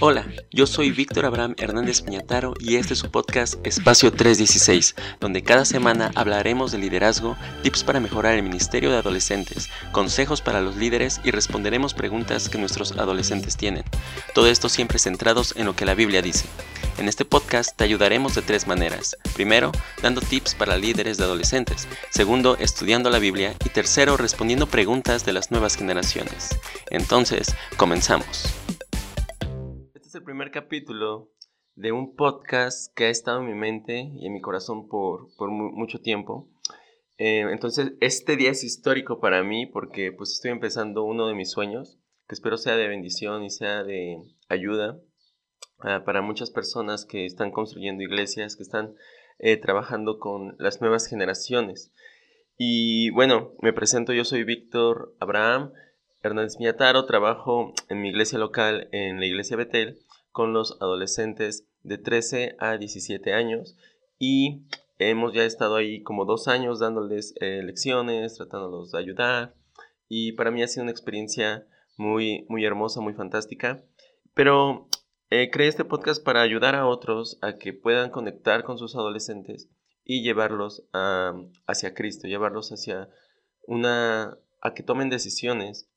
Hola, yo soy Víctor Abraham Hernández Piñataro y este es su podcast Espacio 316, donde cada semana hablaremos de liderazgo, tips para mejorar el ministerio de adolescentes, consejos para los líderes y responderemos preguntas que nuestros adolescentes tienen. Todo esto siempre centrados en lo que la Biblia dice. En este podcast te ayudaremos de tres maneras. Primero, dando tips para líderes de adolescentes. Segundo, estudiando la Biblia. Y tercero, respondiendo preguntas de las nuevas generaciones. Entonces, comenzamos. Es el primer capítulo de un podcast que ha estado en mi mente y en mi corazón por, mucho tiempo. Eh, entonces, este día es histórico para mí porque pues estoy empezando uno de mis sueños, que espero sea de bendición y sea de ayuda Ah, para muchas personas que están construyendo iglesias, que están eh, trabajando con las nuevas generaciones. Y bueno, me presento, yo soy Víctor Abraham Hernández Miataro, trabajo en mi iglesia local, en la iglesia Betel, con los adolescentes de 13 a 17 años y hemos ya estado ahí como dos años dándoles eh, lecciones, tratándolos de ayudar y para mí ha sido una experiencia muy, muy hermosa, muy fantástica. Pero eh, creé este podcast para ayudar a otros a que puedan conectar con sus adolescentes y llevarlos hacia Cristo, llevarlos hacia una, a que tomen decisiones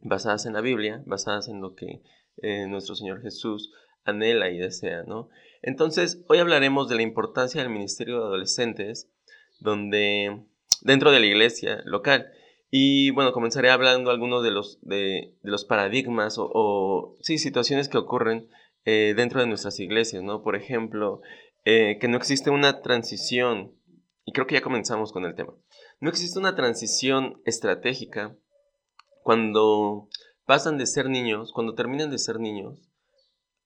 basadas en la Biblia, basadas en lo que eh, nuestro Señor Jesús anhela y desea, ¿no? Entonces, hoy hablaremos de la importancia del ministerio de adolescentes, donde dentro de la iglesia local. Y bueno, comenzaré hablando algunos de los, de, los paradigmas o, sí, situaciones que ocurren eh, dentro de nuestras iglesias, ¿no? Por ejemplo, eh, que no existe una transición, y creo que ya comenzamos con el tema, no existe una transición estratégica cuando pasan de ser niños, cuando terminan de ser niños,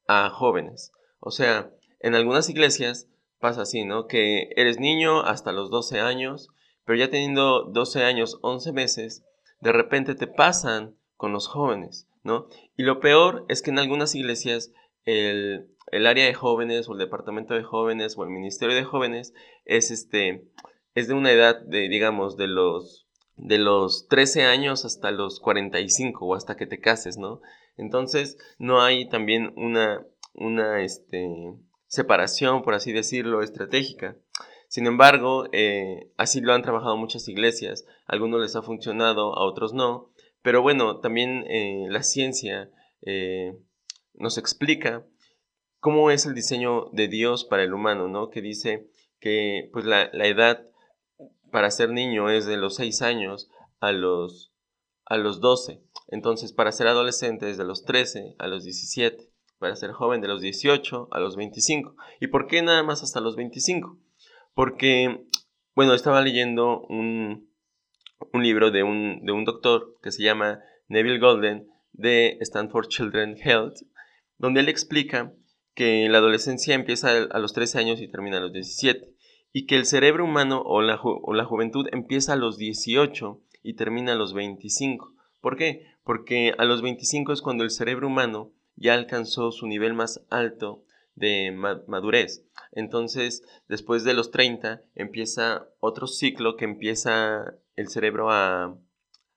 a jóvenes. O sea, en algunas iglesias pasa así, ¿no? Que eres niño hasta los 12 años, pero ya teniendo 12 años, 11 meses, de repente te pasan con los jóvenes, ¿no? Y lo peor es que en algunas iglesias el, área de jóvenes o el departamento de jóvenes o el ministerio de jóvenes es este es de una edad de digamos de los de los 13 años hasta los 45 o hasta que te cases, ¿no? Entonces no hay también una una este separación, por así decirlo, estratégica. Sin embargo, eh, así lo han trabajado muchas iglesias. A algunos les ha funcionado, a otros no. Pero bueno, también eh, la ciencia eh, nos explica cómo es el diseño de Dios para el humano, ¿no? Que dice que pues, la, edad para ser niño es de los 6 años a los, a los 12. Entonces, para ser adolescente es de los 13 a los 17. Para ser joven de los 18 a los 25. ¿Y por qué nada más hasta los 25? Porque, bueno, estaba leyendo un, libro de un, de un doctor que se llama Neville Golden de Stanford Children Health, donde él explica que la adolescencia empieza a los 13 años y termina a los 17, y que el cerebro humano o la, o la juventud empieza a los 18 y termina a los 25. ¿Por qué? Porque a los 25 es cuando el cerebro humano ya alcanzó su nivel más alto de madurez. Entonces, después de los 30, empieza otro ciclo que empieza el cerebro a,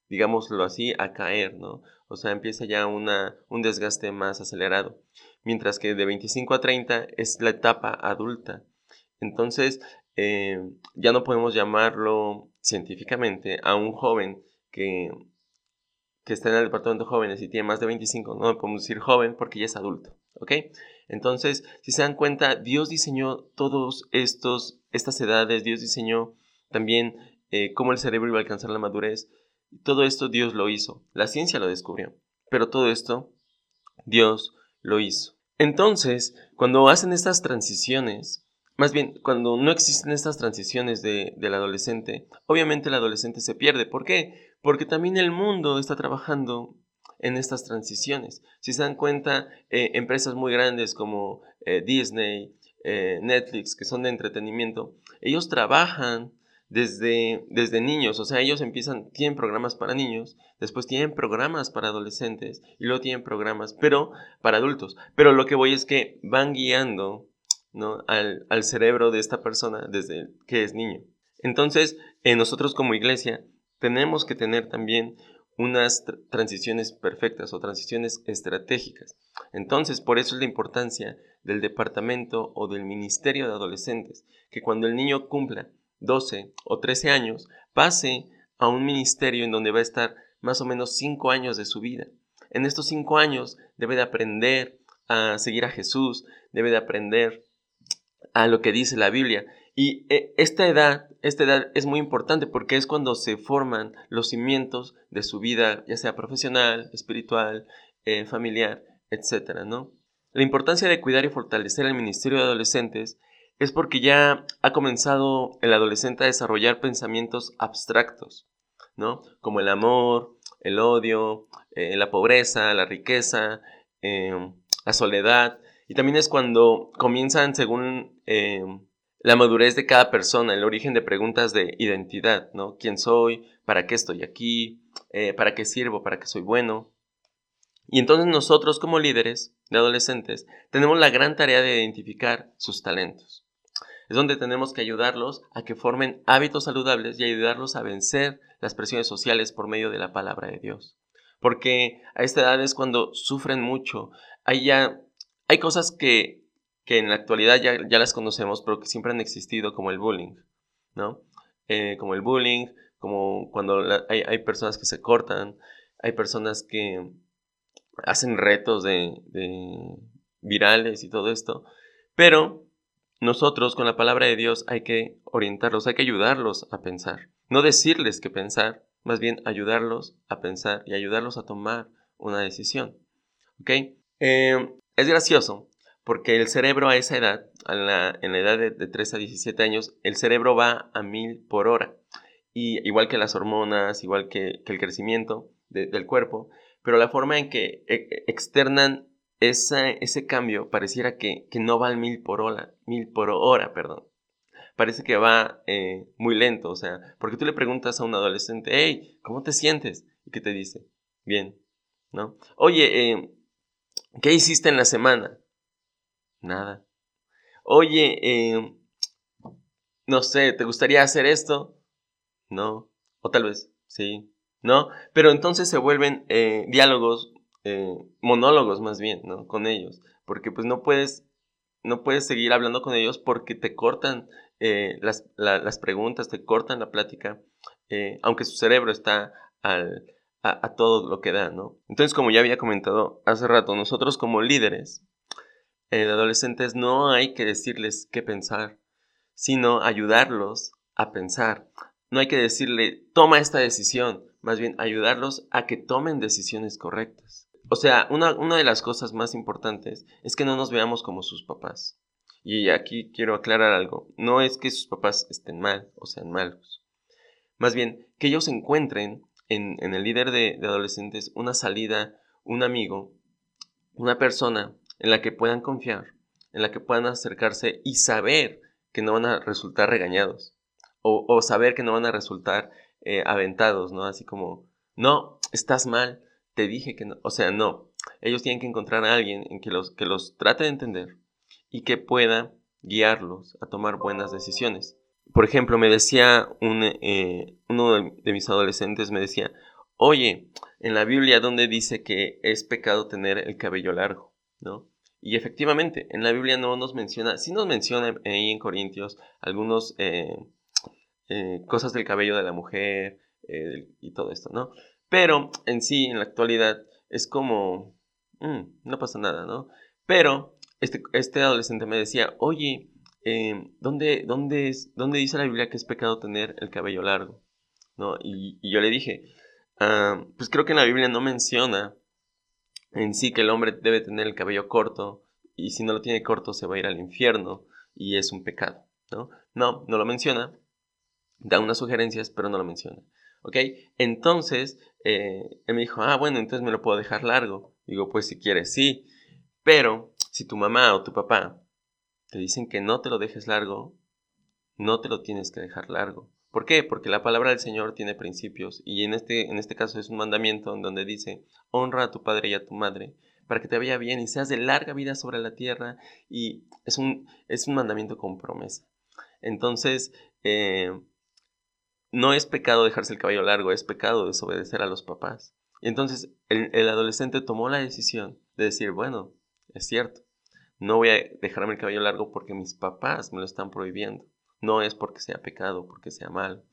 digámoslo así, a caer, ¿no? O sea, empieza ya una, un desgaste más acelerado. Mientras que de 25 a 30 es la etapa adulta. Entonces, eh, ya no podemos llamarlo científicamente a un joven que, que está en el departamento de jóvenes y tiene más de 25, no podemos decir joven porque ya es adulto, ¿ok? Entonces, si se dan cuenta, Dios diseñó todos estos, estas edades, Dios diseñó también eh, cómo el cerebro iba a alcanzar la madurez. Todo esto Dios lo hizo, la ciencia lo descubrió, pero todo esto Dios lo hizo. Entonces, cuando hacen estas transiciones, más bien, cuando no existen estas transiciones de, del adolescente, obviamente el adolescente se pierde. ¿Por qué? Porque también el mundo está trabajando en estas transiciones. Si se dan cuenta, eh, empresas muy grandes como eh, Disney, eh, Netflix, que son de entretenimiento, ellos trabajan desde, desde niños, o sea, ellos empiezan, tienen programas para niños, después tienen programas para adolescentes y luego tienen programas, pero para adultos. Pero lo que voy es que van guiando ¿no? al, al cerebro de esta persona desde que es niño. Entonces, nosotros como iglesia tenemos que tener también unas transiciones perfectas o transiciones estratégicas. Entonces, por eso es la importancia del departamento o del ministerio de adolescentes, que cuando el niño cumpla 12 o 13 años, pase a un ministerio en donde va a estar más o menos 5 años de su vida. En estos 5 años debe de aprender a seguir a Jesús, debe de aprender a lo que dice la Biblia. Y eh, esta edad, esta edad es muy importante porque es cuando se forman los cimientos de su vida, ya sea profesional, espiritual, eh, familiar, etc. ¿no? La importancia de cuidar y fortalecer el ministerio de adolescentes es porque ya ha comenzado el adolescente a desarrollar pensamientos abstractos, ¿no? Como el amor, el odio, eh, la pobreza, la riqueza, la soledad. Y también es cuando comienzan, según la madurez de cada persona, el origen de preguntas de identidad, ¿no? ¿Quién soy? ¿Para qué estoy aquí? Eh, ¿Para qué sirvo? ¿Para qué soy bueno? Y entonces nosotros como líderes de adolescentes tenemos la gran tarea de identificar sus talentos. Es donde tenemos que ayudarlos a que formen hábitos saludables y ayudarlos a vencer las presiones sociales por medio de la palabra de Dios. Porque a esta edad es cuando sufren mucho. Hay ya hay cosas que que en la actualidad ya, ya las conocemos, pero que siempre han existido, como el bullying, ¿no? Eh, como el bullying, como cuando hay, hay, personas que se cortan, hay personas que hacen retos de, virales y todo esto, pero nosotros con la palabra de Dios hay que orientarlos, hay que ayudarlos a pensar, no decirles qué pensar, más bien ayudarlos a pensar y ayudarlos a tomar una decisión. ¿Ok? Eh, es gracioso porque el cerebro a esa edad, en la, edad de, 3 a 17 años, el cerebro va a mil por hora. Y igual que las hormonas, igual que, el crecimiento del cuerpo, pero la forma en que e, e, externan ese cambio pareciera que, no va al mil por hora, mil por hora, perdón. Parece que va eh, muy lento, o sea, porque tú le preguntas a un adolescente, hey, ¿cómo te sientes? Y que te dice, bien, ¿no? Oye, eh, ¿qué hiciste en la semana? Nada. Oye, eh, no sé, ¿te gustaría hacer esto? No. O tal vez, sí. ¿No? Pero entonces se vuelven eh, diálogos, eh, monólogos más bien, ¿no? Con ellos. Porque pues no puedes, no puedes seguir hablando con ellos porque te cortan las, las, preguntas, te cortan la plática, aunque su cerebro está al, a, todo lo que da, ¿no? Entonces, como ya había comentado hace rato, nosotros como líderes, de adolescentes no hay que decirles qué pensar, sino ayudarlos a pensar. No hay que decirle, toma esta decisión, más bien ayudarlos a que tomen decisiones correctas. O sea, una, una de las cosas más importantes es que no nos veamos como sus papás. Y aquí quiero aclarar algo. No es que sus papás estén mal o sean malos. Más bien, que ellos encuentren en, el líder de, de adolescentes una salida, un amigo, una persona en la que puedan confiar, en la que puedan acercarse y saber que no van a resultar regañados o, saber que no van a resultar eh, aventados, ¿no? Así como, no, estás mal, te dije que no, o sea, no. Ellos tienen que encontrar a alguien en que los, que los trate de entender y que pueda guiarlos a tomar buenas decisiones. Por ejemplo, me decía eh, uno de mis adolescentes, me decía, oye, en la Biblia, ¿dónde dice que es pecado tener el cabello largo? ¿No? Y efectivamente, en la Biblia no nos menciona, sí nos menciona ahí en Corintios algunas eh, eh, cosas del cabello de la mujer y todo esto, ¿no? Pero en sí, en la actualidad, es como, mm, no pasa nada, ¿no? Pero este, este adolescente me decía, oye, ¿dónde, dónde, es, ¿dónde dice la Biblia que es pecado tener el cabello largo? ¿No? Y, yo le dije, ah, pues creo que en la Biblia no menciona en sí que el hombre debe tener el cabello corto y si no lo tiene corto se va a ir al infierno y es un pecado, ¿no? No, no lo menciona, da unas sugerencias, pero no lo menciona. ¿Ok? Entonces, eh, él me dijo, ah, bueno, entonces me lo puedo dejar largo. Digo, pues si quieres, sí. Pero si tu mamá o tu papá te dicen que no te lo dejes largo, no te lo tienes que dejar largo. ¿Por qué? Porque la palabra del Señor tiene principios y en este, en este caso es un mandamiento en donde dice, honra a tu padre y a tu madre para que te vaya bien y seas de larga vida sobre la tierra y es un, es un mandamiento con promesa. Entonces, eh, no es pecado dejarse el cabello largo, es pecado desobedecer a los papás. Y entonces el, adolescente tomó la decisión de decir, bueno, es cierto, no voy a dejarme el cabello largo porque mis papás me lo están prohibiendo. No es porque sea pecado, porque sea mal.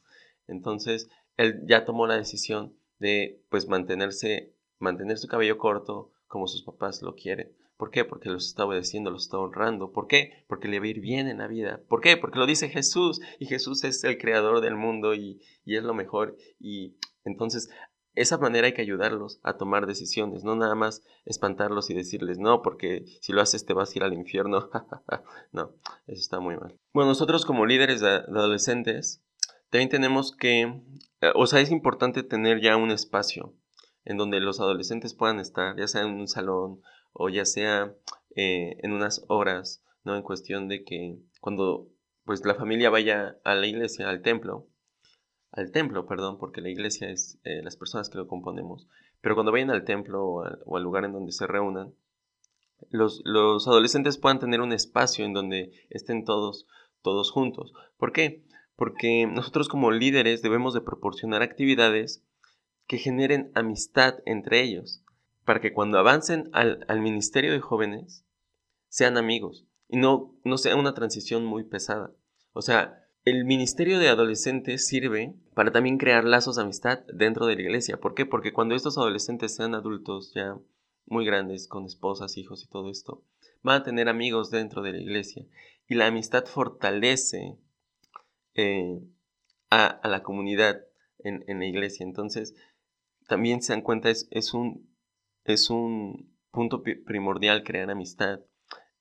Entonces, él ya tomó la decisión de pues mantenerse, mantener su cabello corto como sus papás lo quieren. ¿Por qué? Porque los está obedeciendo, los está honrando. ¿Por qué? Porque le va a ir bien en la vida. ¿Por qué? Porque lo dice Jesús y Jesús es el creador del mundo y, y es lo mejor. Y entonces esa manera hay que ayudarlos a tomar decisiones, no nada más espantarlos y decirles no, porque si lo haces te vas a ir al infierno. no, eso está muy mal. Bueno, nosotros como líderes de adolescentes también tenemos que, eh, o sea, es importante tener ya un espacio en donde los adolescentes puedan estar, ya sea en un salón o ya sea eh, en unas horas, ¿no? En cuestión de que cuando pues la familia vaya a la iglesia, al templo, al templo, perdón, porque la iglesia es eh, las personas que lo componemos, pero cuando vayan al templo o al, lugar en donde se reúnan, los, los, adolescentes puedan tener un espacio en donde estén todos, todos juntos. ¿Por qué? Porque nosotros como líderes debemos de proporcionar actividades que generen amistad entre ellos, para que cuando avancen al, al ministerio de jóvenes sean amigos y no, no sea una transición muy pesada. O sea, el ministerio de adolescentes sirve para también crear lazos de amistad dentro de la iglesia. ¿Por qué? Porque cuando estos adolescentes sean adultos ya muy grandes, con esposas, hijos y todo esto, van a tener amigos dentro de la iglesia. Y la amistad fortalece eh, a, la comunidad en, la iglesia. Entonces, también se dan cuenta, es, un, es un punto primordial crear amistad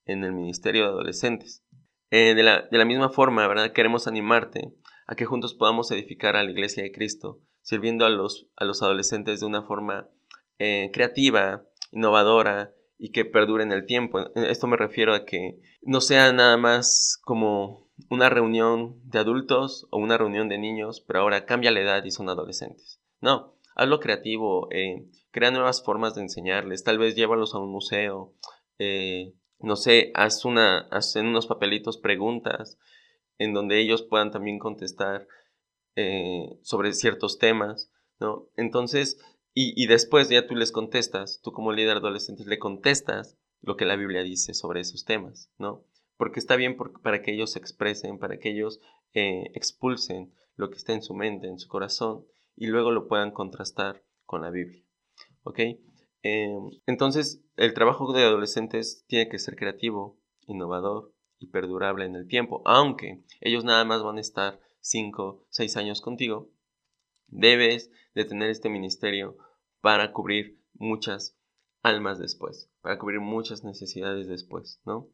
en el ministerio de adolescentes. Eh, de, la, misma forma, ¿verdad? Queremos animarte a que juntos podamos edificar a la iglesia de Cristo, sirviendo a los, a los adolescentes de una forma eh, creativa, innovadora y que perdure en el tiempo. Esto me refiero a que no sea nada más como una reunión de adultos o una reunión de niños, pero ahora cambia la edad y son adolescentes. No, hazlo creativo, eh, crea nuevas formas de enseñarles, tal vez llévalos a un museo, no sé, haz, una, en unos papelitos preguntas en donde ellos puedan también contestar eh, sobre ciertos temas, ¿no? Entonces, y, y, después ya tú les contestas, tú como líder adolescente le contestas lo que la Biblia dice sobre esos temas, ¿no? Porque está bien para que ellos se expresen, para que ellos eh, expulsen lo que está en su mente, en su corazón, y luego lo puedan contrastar con la Biblia, ¿ok? Em, entonces, el trabajo de adolescentes tiene que ser creativo, innovador y perdurable en el tiempo. Aunque ellos nada más van a estar 5, 6 años contigo, debes de tener este ministerio para cubrir muchas almas después, para cubrir muchas necesidades después, ¿no?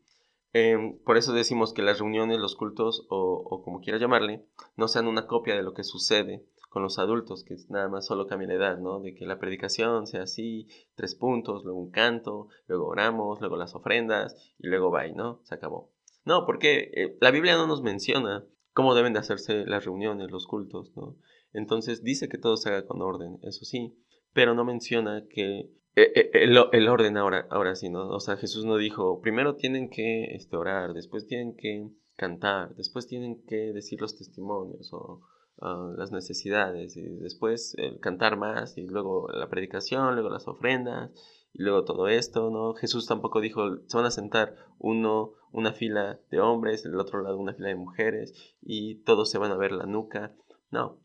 Em, por eso decimos que las reuniones, los cultos o, o como quieras llamarle, no sean una copia de lo que sucede con los adultos, que nada más solo cambia la edad, ¿no? De que la predicación sea así, tres puntos, luego un canto, luego oramos, luego las ofrendas y luego bye, ¿no? Se acabó. No, porque eh, la Biblia no nos menciona cómo deben de hacerse las reuniones, los cultos, ¿no? Entonces dice que todo se haga con orden, eso sí, pero no menciona que eh, eh, el, orden ahora, ahora sí, ¿no? O sea, Jesús no dijo, primero tienen que este, orar, después tienen que cantar, después tienen que decir los testimonios o las necesidades y después el cantar más y luego la predicación, luego las ofrendas y luego todo esto, ¿no? Jesús tampoco dijo, se van a sentar uno, una fila de hombres, el otro lado una fila de mujeres y todos se van a ver la nuca, no.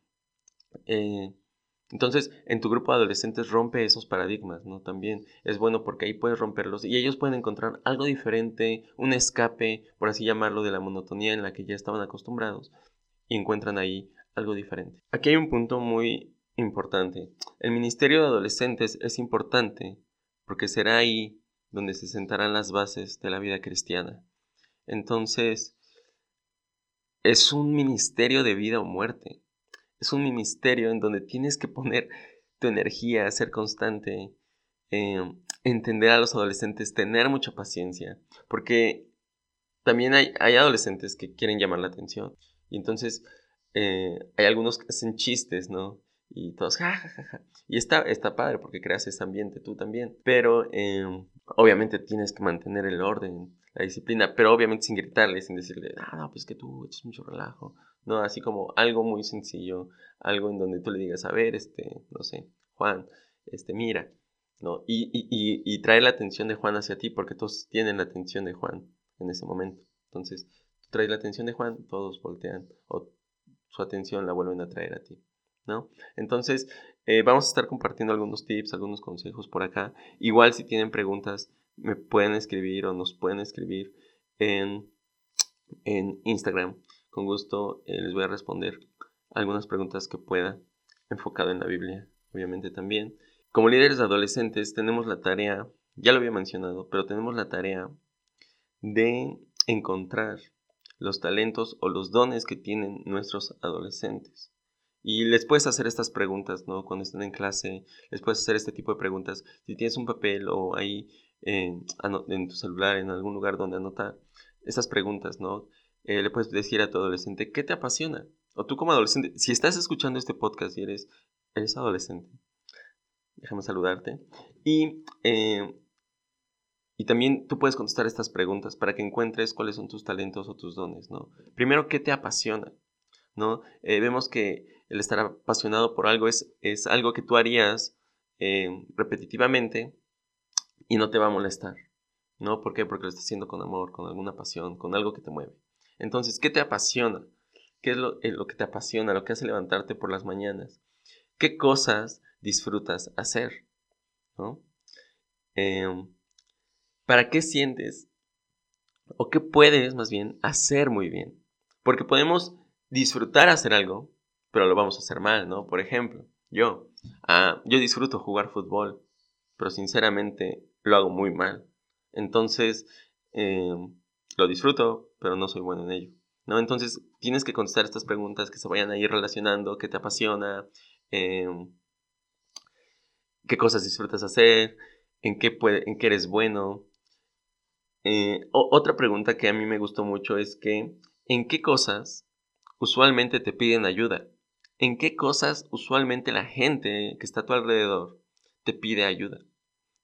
Eh, entonces, en tu grupo de adolescentes rompe esos paradigmas, ¿no? También es bueno porque ahí puedes romperlos y ellos pueden encontrar algo diferente, un escape, por así llamarlo, de la monotonía en la que ya estaban acostumbrados y encuentran ahí algo diferente. Aquí hay un punto muy importante. El Ministerio de Adolescentes es importante porque será ahí donde se sentarán las bases de la vida cristiana. Entonces, es un ministerio de vida o muerte. Es un ministerio en donde tienes que poner tu energía, ser constante, em, entender a los adolescentes, tener mucha paciencia, porque también hay, hay adolescentes que quieren llamar la atención. Y entonces eh, hay algunos que hacen chistes, ¿no? y todos, jajajaja. Y está, está padre porque creas ese ambiente tú también. Pero em, obviamente tienes que mantener el orden, la disciplina, pero obviamente sin gritarle, sin decirle, ah, no, pues que tú echas mucho relajo. No, así como algo muy sencillo, algo en donde tú le digas, a ver, este, no sé, Juan, este, mira, ¿no? Y, y, y, y trae la atención de Juan hacia ti porque todos tienen la atención de Juan en ese momento. Entonces, tú traes la atención de Juan, todos voltean su atención la vuelven a traer a ti. ¿no? Entonces, eh, vamos a estar compartiendo algunos tips, algunos consejos por acá. Igual si tienen preguntas, me pueden escribir o nos pueden escribir en, en Instagram. Con gusto eh, les voy a responder algunas preguntas que pueda, enfocado en la Biblia, obviamente también. Como líderes adolescentes tenemos la tarea, ya lo había mencionado, pero tenemos la tarea de encontrar los talentos o los dones que tienen nuestros adolescentes. Y les puedes hacer estas preguntas, ¿no? Cuando estén en clase, les puedes hacer este tipo de preguntas. Si tienes un papel o ahí en tu celular, en algún lugar donde anotar, estas preguntas, ¿no? Eh, le puedes decir a tu adolescente, ¿qué te apasiona? O tú como adolescente, si estás escuchando este podcast y eres, eres adolescente, déjame saludarte. Y, eh, y también tú puedes contestar estas preguntas para que encuentres cuáles son tus talentos o tus dones, ¿no? Primero, ¿qué te apasiona? ¿No? Eh, vemos que el estar apasionado por algo es, es algo que tú harías eh, repetitivamente y no te va a molestar. ¿No? ¿Por qué? Porque lo estás haciendo con amor, con alguna pasión, con algo que te mueve. Entonces, ¿qué te apasiona? ¿Qué es lo, eh, lo que te apasiona? Lo que hace levantarte por las mañanas. ¿Qué cosas disfrutas hacer? ¿No? ¿Para qué sientes? ¿O qué puedes, más bien, hacer muy bien? Porque podemos disfrutar hacer algo, pero lo vamos a hacer mal, ¿no? Por ejemplo, yo, ah, yo disfruto jugar fútbol, pero sinceramente lo hago muy mal. Entonces, em, lo disfruto, pero no soy bueno en ello. ¿no? Entonces, tienes que contestar estas preguntas que se vayan a ir relacionando, qué te apasiona, em, qué cosas disfrutas hacer, en qué, en qué eres bueno. Eh, otra pregunta que a mí me gustó mucho es que, ¿en qué cosas usualmente te piden ayuda? en qué cosas usualmente la gente que está a tu alrededor te pide ayuda,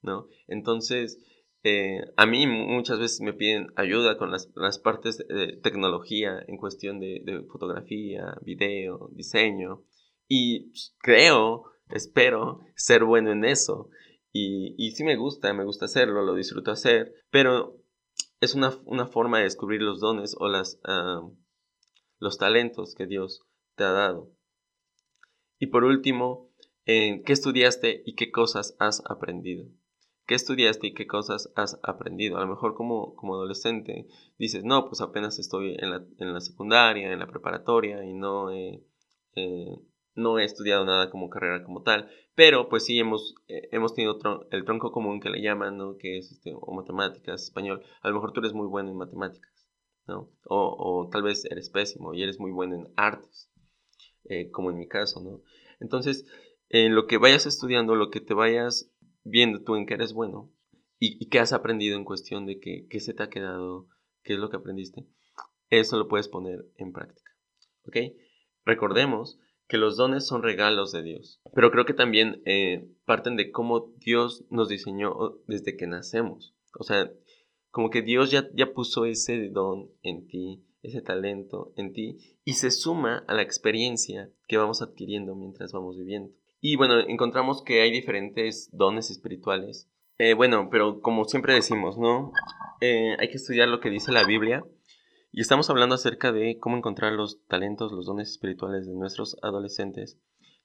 ¿no? Entonces, eh, a mí muchas veces me piden ayuda con las, partes de tecnología en cuestión de, fotografía, video, diseño, y creo, espero ser bueno en eso. Y, y sí me gusta, me gusta hacerlo, lo disfruto hacer, pero es una, forma de descubrir los dones o las, ah, los talentos que Dios te ha dado. Y por último, ¿qué estudiaste y qué cosas has aprendido? ¿Qué estudiaste y qué cosas has aprendido? A lo mejor como, como adolescente dices, no, pues apenas estoy en la, en la secundaria, en la preparatoria y no eh, no he estudiado nada como carrera como tal, pero pues sí hemos, eh, hemos tenido el tronco común que le llaman, ¿no? Que es este, o matemáticas, español. A lo mejor tú eres muy bueno en matemáticas, ¿no? O, o tal vez eres pésimo y eres muy bueno en artes. Eh, como en mi caso, ¿no? Entonces, en lo que vayas estudiando, lo que te vayas viendo tú en qué eres bueno y, qué has aprendido en cuestión de qué, qué se te ha quedado, qué es lo que aprendiste, eso lo puedes poner en práctica, ¿ok? Recordemos que los dones son regalos de Dios, pero creo que también eh, parten de cómo Dios nos diseñó desde que nacemos. O sea, como que Dios ya, ya puso ese don en ti, ese talento en ti y se suma a la experiencia que vamos adquiriendo mientras vamos viviendo. Y bueno, encontramos que hay diferentes dones espirituales. Eh, bueno, pero como siempre decimos, ¿no? Eh, hay que estudiar lo que dice la Biblia. Y estamos hablando acerca de cómo encontrar los talentos, los dones espirituales de nuestros adolescentes.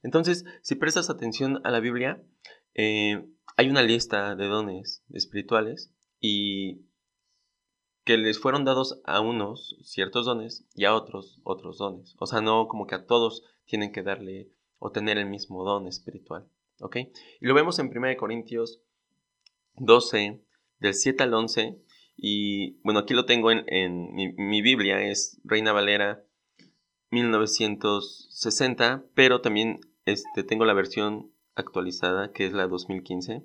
Entonces, si prestas atención a la Biblia, eh, hay una lista de dones espirituales y que les fueron dados a unos ciertos dones y a otros otros dones. O sea, no como que a todos tienen que darle o tener el mismo don espiritual. ¿Ok? Y lo vemos en 1 Corintios 12, del 7 al 11. Y bueno, aquí lo tengo en, mi, Biblia, es Reina Valera 1960, pero también este, tengo la versión actualizada, que es la 2015.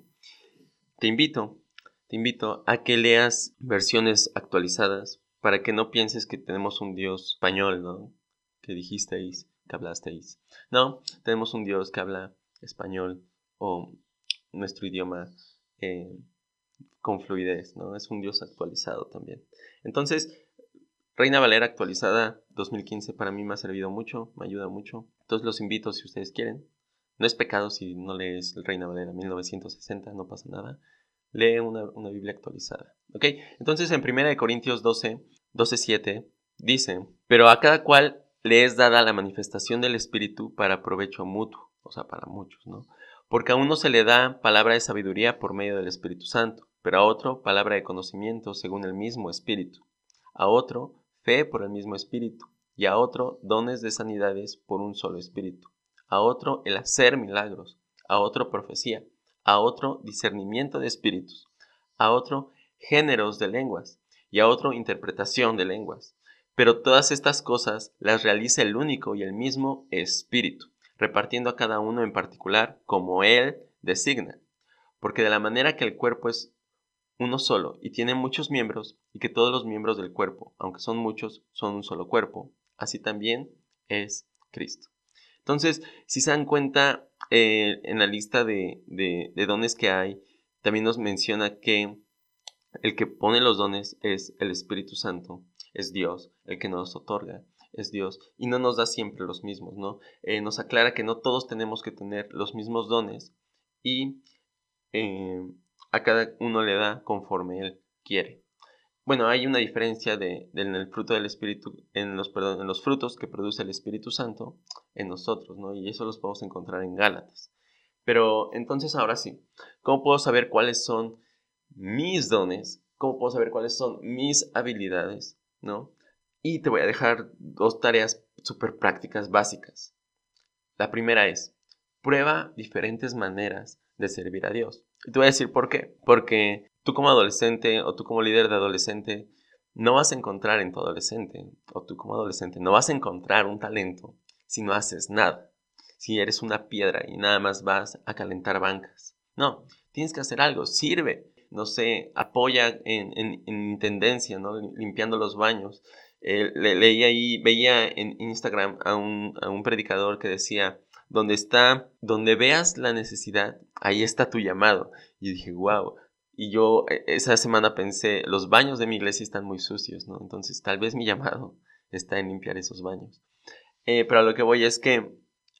Te invito te invito a que leas versiones actualizadas para que no pienses que tenemos un Dios español, ¿no? Que dijisteis que hablasteis. No, tenemos un Dios que habla español o nuestro idioma eh, con fluidez, ¿no? Es un Dios actualizado también. Entonces, Reina Valera actualizada 2015 para mí me ha servido mucho, me ayuda mucho. Entonces los invito si ustedes quieren. No es pecado si no lees Reina Valera 1960, no pasa nada. Lee una, una Biblia actualizada. ¿Ok? Entonces en 1 Corintios 12, 12, 7 dice, pero a cada cual le es dada la manifestación del Espíritu para provecho mutuo, o sea, para muchos, ¿no? Porque a uno se le da palabra de sabiduría por medio del Espíritu Santo, pero a otro palabra de conocimiento según el mismo Espíritu, a otro fe por el mismo Espíritu, y a otro dones de sanidades por un solo Espíritu, a otro el hacer milagros, a otro profecía, a otro discernimiento de espíritus, a otro géneros de lenguas, y a otro interpretación de lenguas. Pero todas estas cosas las realiza el único y el mismo Espíritu, repartiendo a cada uno en particular como Él designa. Porque de la manera que el cuerpo es uno solo y tiene muchos miembros, y que todos los miembros del cuerpo, aunque son muchos, son un solo cuerpo, así también es Cristo. Entonces, si se dan cuenta, eh, en la lista de, de, dones que hay, también nos menciona que el que pone los dones es el Espíritu Santo, es Dios, el que nos otorga es Dios y no nos da siempre los mismos, ¿no? Eh, nos aclara que no todos tenemos que tener los mismos dones y eh, a cada uno le da conforme él quiere. Bueno, hay una diferencia de, en el fruto del Espíritu, en los, perdón, en los frutos que produce el Espíritu Santo en nosotros, ¿no? Y eso los podemos encontrar en Gálatas. Pero entonces ahora sí, ¿cómo puedo saber cuáles son mis dones? ¿Cómo puedo saber cuáles son mis habilidades? ¿No? Y te voy a dejar dos tareas súper prácticas básicas. La primera es, prueba diferentes maneras de servir a Dios. Y te voy a decir por qué. Porque tú como adolescente o tú como líder de adolescente no vas a encontrar en tu adolescente o tú como adolescente no vas a encontrar un talento si no haces nada. Si eres una piedra y nada más vas a calentar bancas. No, tienes que hacer algo, sirve. No sé, apoya en, en, tendencia, ¿no? Limpiando los baños. Eh, leía ahí, veía en Instagram a un, a un predicador que decía, donde está, donde veas la necesidad, ahí está tu llamado. Y dije, wow. Y yo e, esa semana pensé, los baños de mi iglesia están muy sucios, ¿no? Entonces tal vez mi llamado está en limpiar esos baños. Eh, pero a lo que voy es que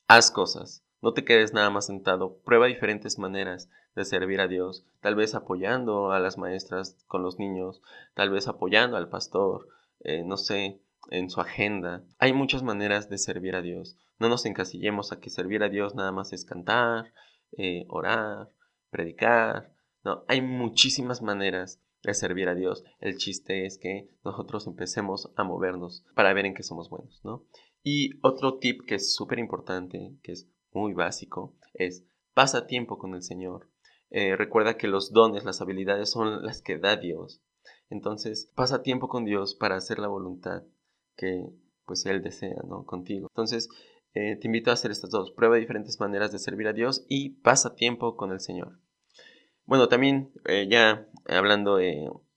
haz cosas, no te quedes nada más sentado, prueba diferentes maneras de servir a Dios, tal vez apoyando a las maestras con los niños, tal vez apoyando al pastor, eh, no sé, en su agenda. Hay muchas maneras de servir a Dios. No nos encasillemos a que servir a Dios nada más es cantar, eh, orar, predicar. No, hay muchísimas maneras de servir a Dios. El chiste es que nosotros empecemos a movernos para ver en qué somos buenos, ¿no? Y otro tip que es súper importante, que es muy básico, es pasa tiempo con el Señor. Eh, recuerda que los dones, las habilidades son las que da Dios. Entonces, pasa tiempo con Dios para hacer la voluntad que pues Él desea, ¿no? Contigo. Entonces, eh, te invito a hacer estas dos. Prueba diferentes maneras de servir a Dios y pasa tiempo con el Señor. Bueno, también eh, ya hablando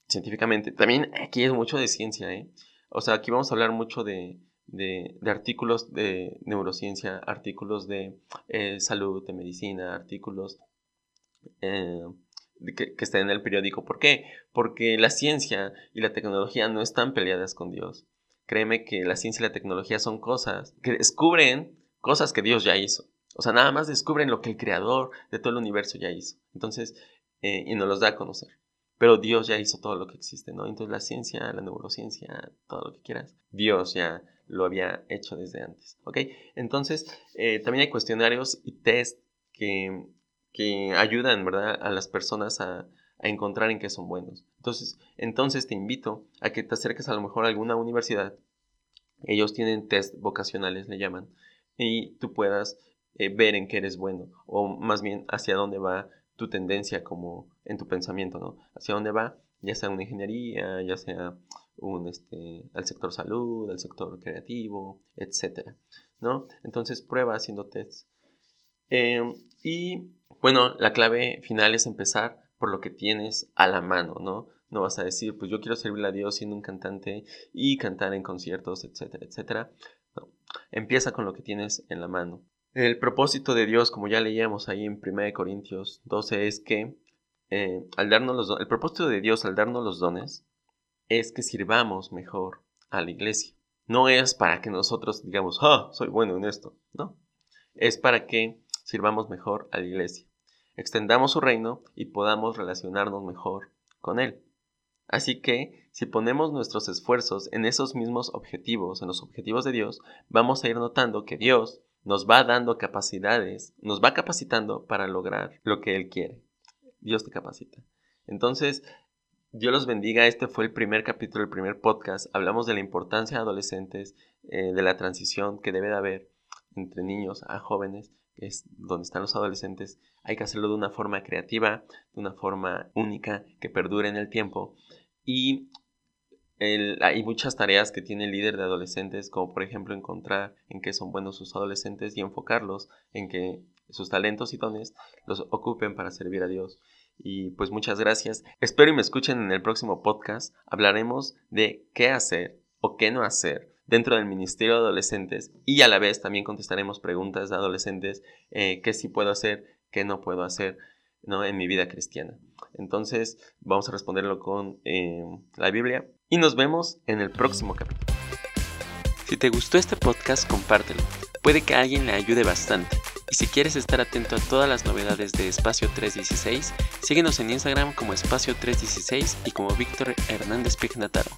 científicamente, también aquí es mucho de ciencia, ¿eh? O sea, aquí vamos a hablar mucho de, de, artículos de neurociencia, artículos de eh, salud, de medicina, artículos que, que en el periódico. ¿Por qué? Porque la ciencia y la tecnología no están peleadas con Dios. Créeme que la ciencia y la tecnología son cosas que descubren cosas que Dios ya hizo. O sea, nada más descubren lo que el creador de todo el universo ya hizo. Entonces, eh, y nos los da a conocer. Pero Dios ya hizo todo lo que existe, ¿no? Entonces la ciencia, la neurociencia, todo lo que quieras, Dios ya lo había hecho desde antes, ¿ok? Entonces, eh, también hay cuestionarios y test que, que ayudan, ¿verdad? A las personas a, a encontrar en qué son buenos. Entonces, entonces te invito a que te acerques a lo mejor a alguna universidad. Ellos tienen test vocacionales, le llaman, y tú puedas eh, ver en qué eres bueno, o más bien hacia dónde va tu tendencia como en tu pensamiento, ¿no? Hacia dónde va, ya sea una ingeniería, ya sea un, este, al sector salud, al sector creativo, etcétera, ¿no? Entonces prueba haciendo tests. Em, y bueno, la clave final es empezar por lo que tienes a la mano, ¿no? No vas a decir, pues yo quiero servirle a Dios siendo un cantante y cantar en conciertos, etcétera, etcétera. Empieza con lo que tienes en la mano. El propósito de Dios, como ya leíamos ahí en 1 Corintios 12, es que eh, al darnos los el propósito de Dios al darnos los dones es que sirvamos mejor a la iglesia. No es para que nosotros digamos, ah, soy bueno en esto. No. Es para que sirvamos mejor a la iglesia. Extendamos su reino y podamos relacionarnos mejor con él. Así que, si ponemos nuestros esfuerzos en esos mismos objetivos, en los objetivos de Dios, vamos a ir notando que Dios nos va dando capacidades, nos va capacitando para lograr lo que Él quiere. Dios te capacita. Entonces, Dios los bendiga. Este fue el primer capítulo, el primer podcast. Hablamos de la importancia de adolescentes, eh, de la transición que debe de haber entre niños a jóvenes, es donde están los adolescentes. Hay que hacerlo de una forma creativa, de una forma única, que perdure en el tiempo. Y hay muchas tareas que tiene el líder de adolescentes, como por ejemplo encontrar en qué son buenos sus adolescentes y enfocarlos en que sus talentos y dones los ocupen para servir a Dios. Y pues muchas gracias. Espero y me escuchen en el próximo podcast. Hablaremos de qué hacer o qué no hacer dentro del Ministerio de Adolescentes y a la vez también contestaremos preguntas de adolescentes, eh, qué sí puedo hacer, qué no puedo hacer ¿no? en mi vida cristiana. Entonces vamos a responderlo con eh, la Biblia y nos vemos en el próximo capítulo. Si te gustó este podcast, compártelo. Puede que alguien le ayude bastante. Y si quieres estar atento a todas las novedades de Espacio 316, síguenos en Instagram como Espacio 316 y como Víctor Hernández Pignataro.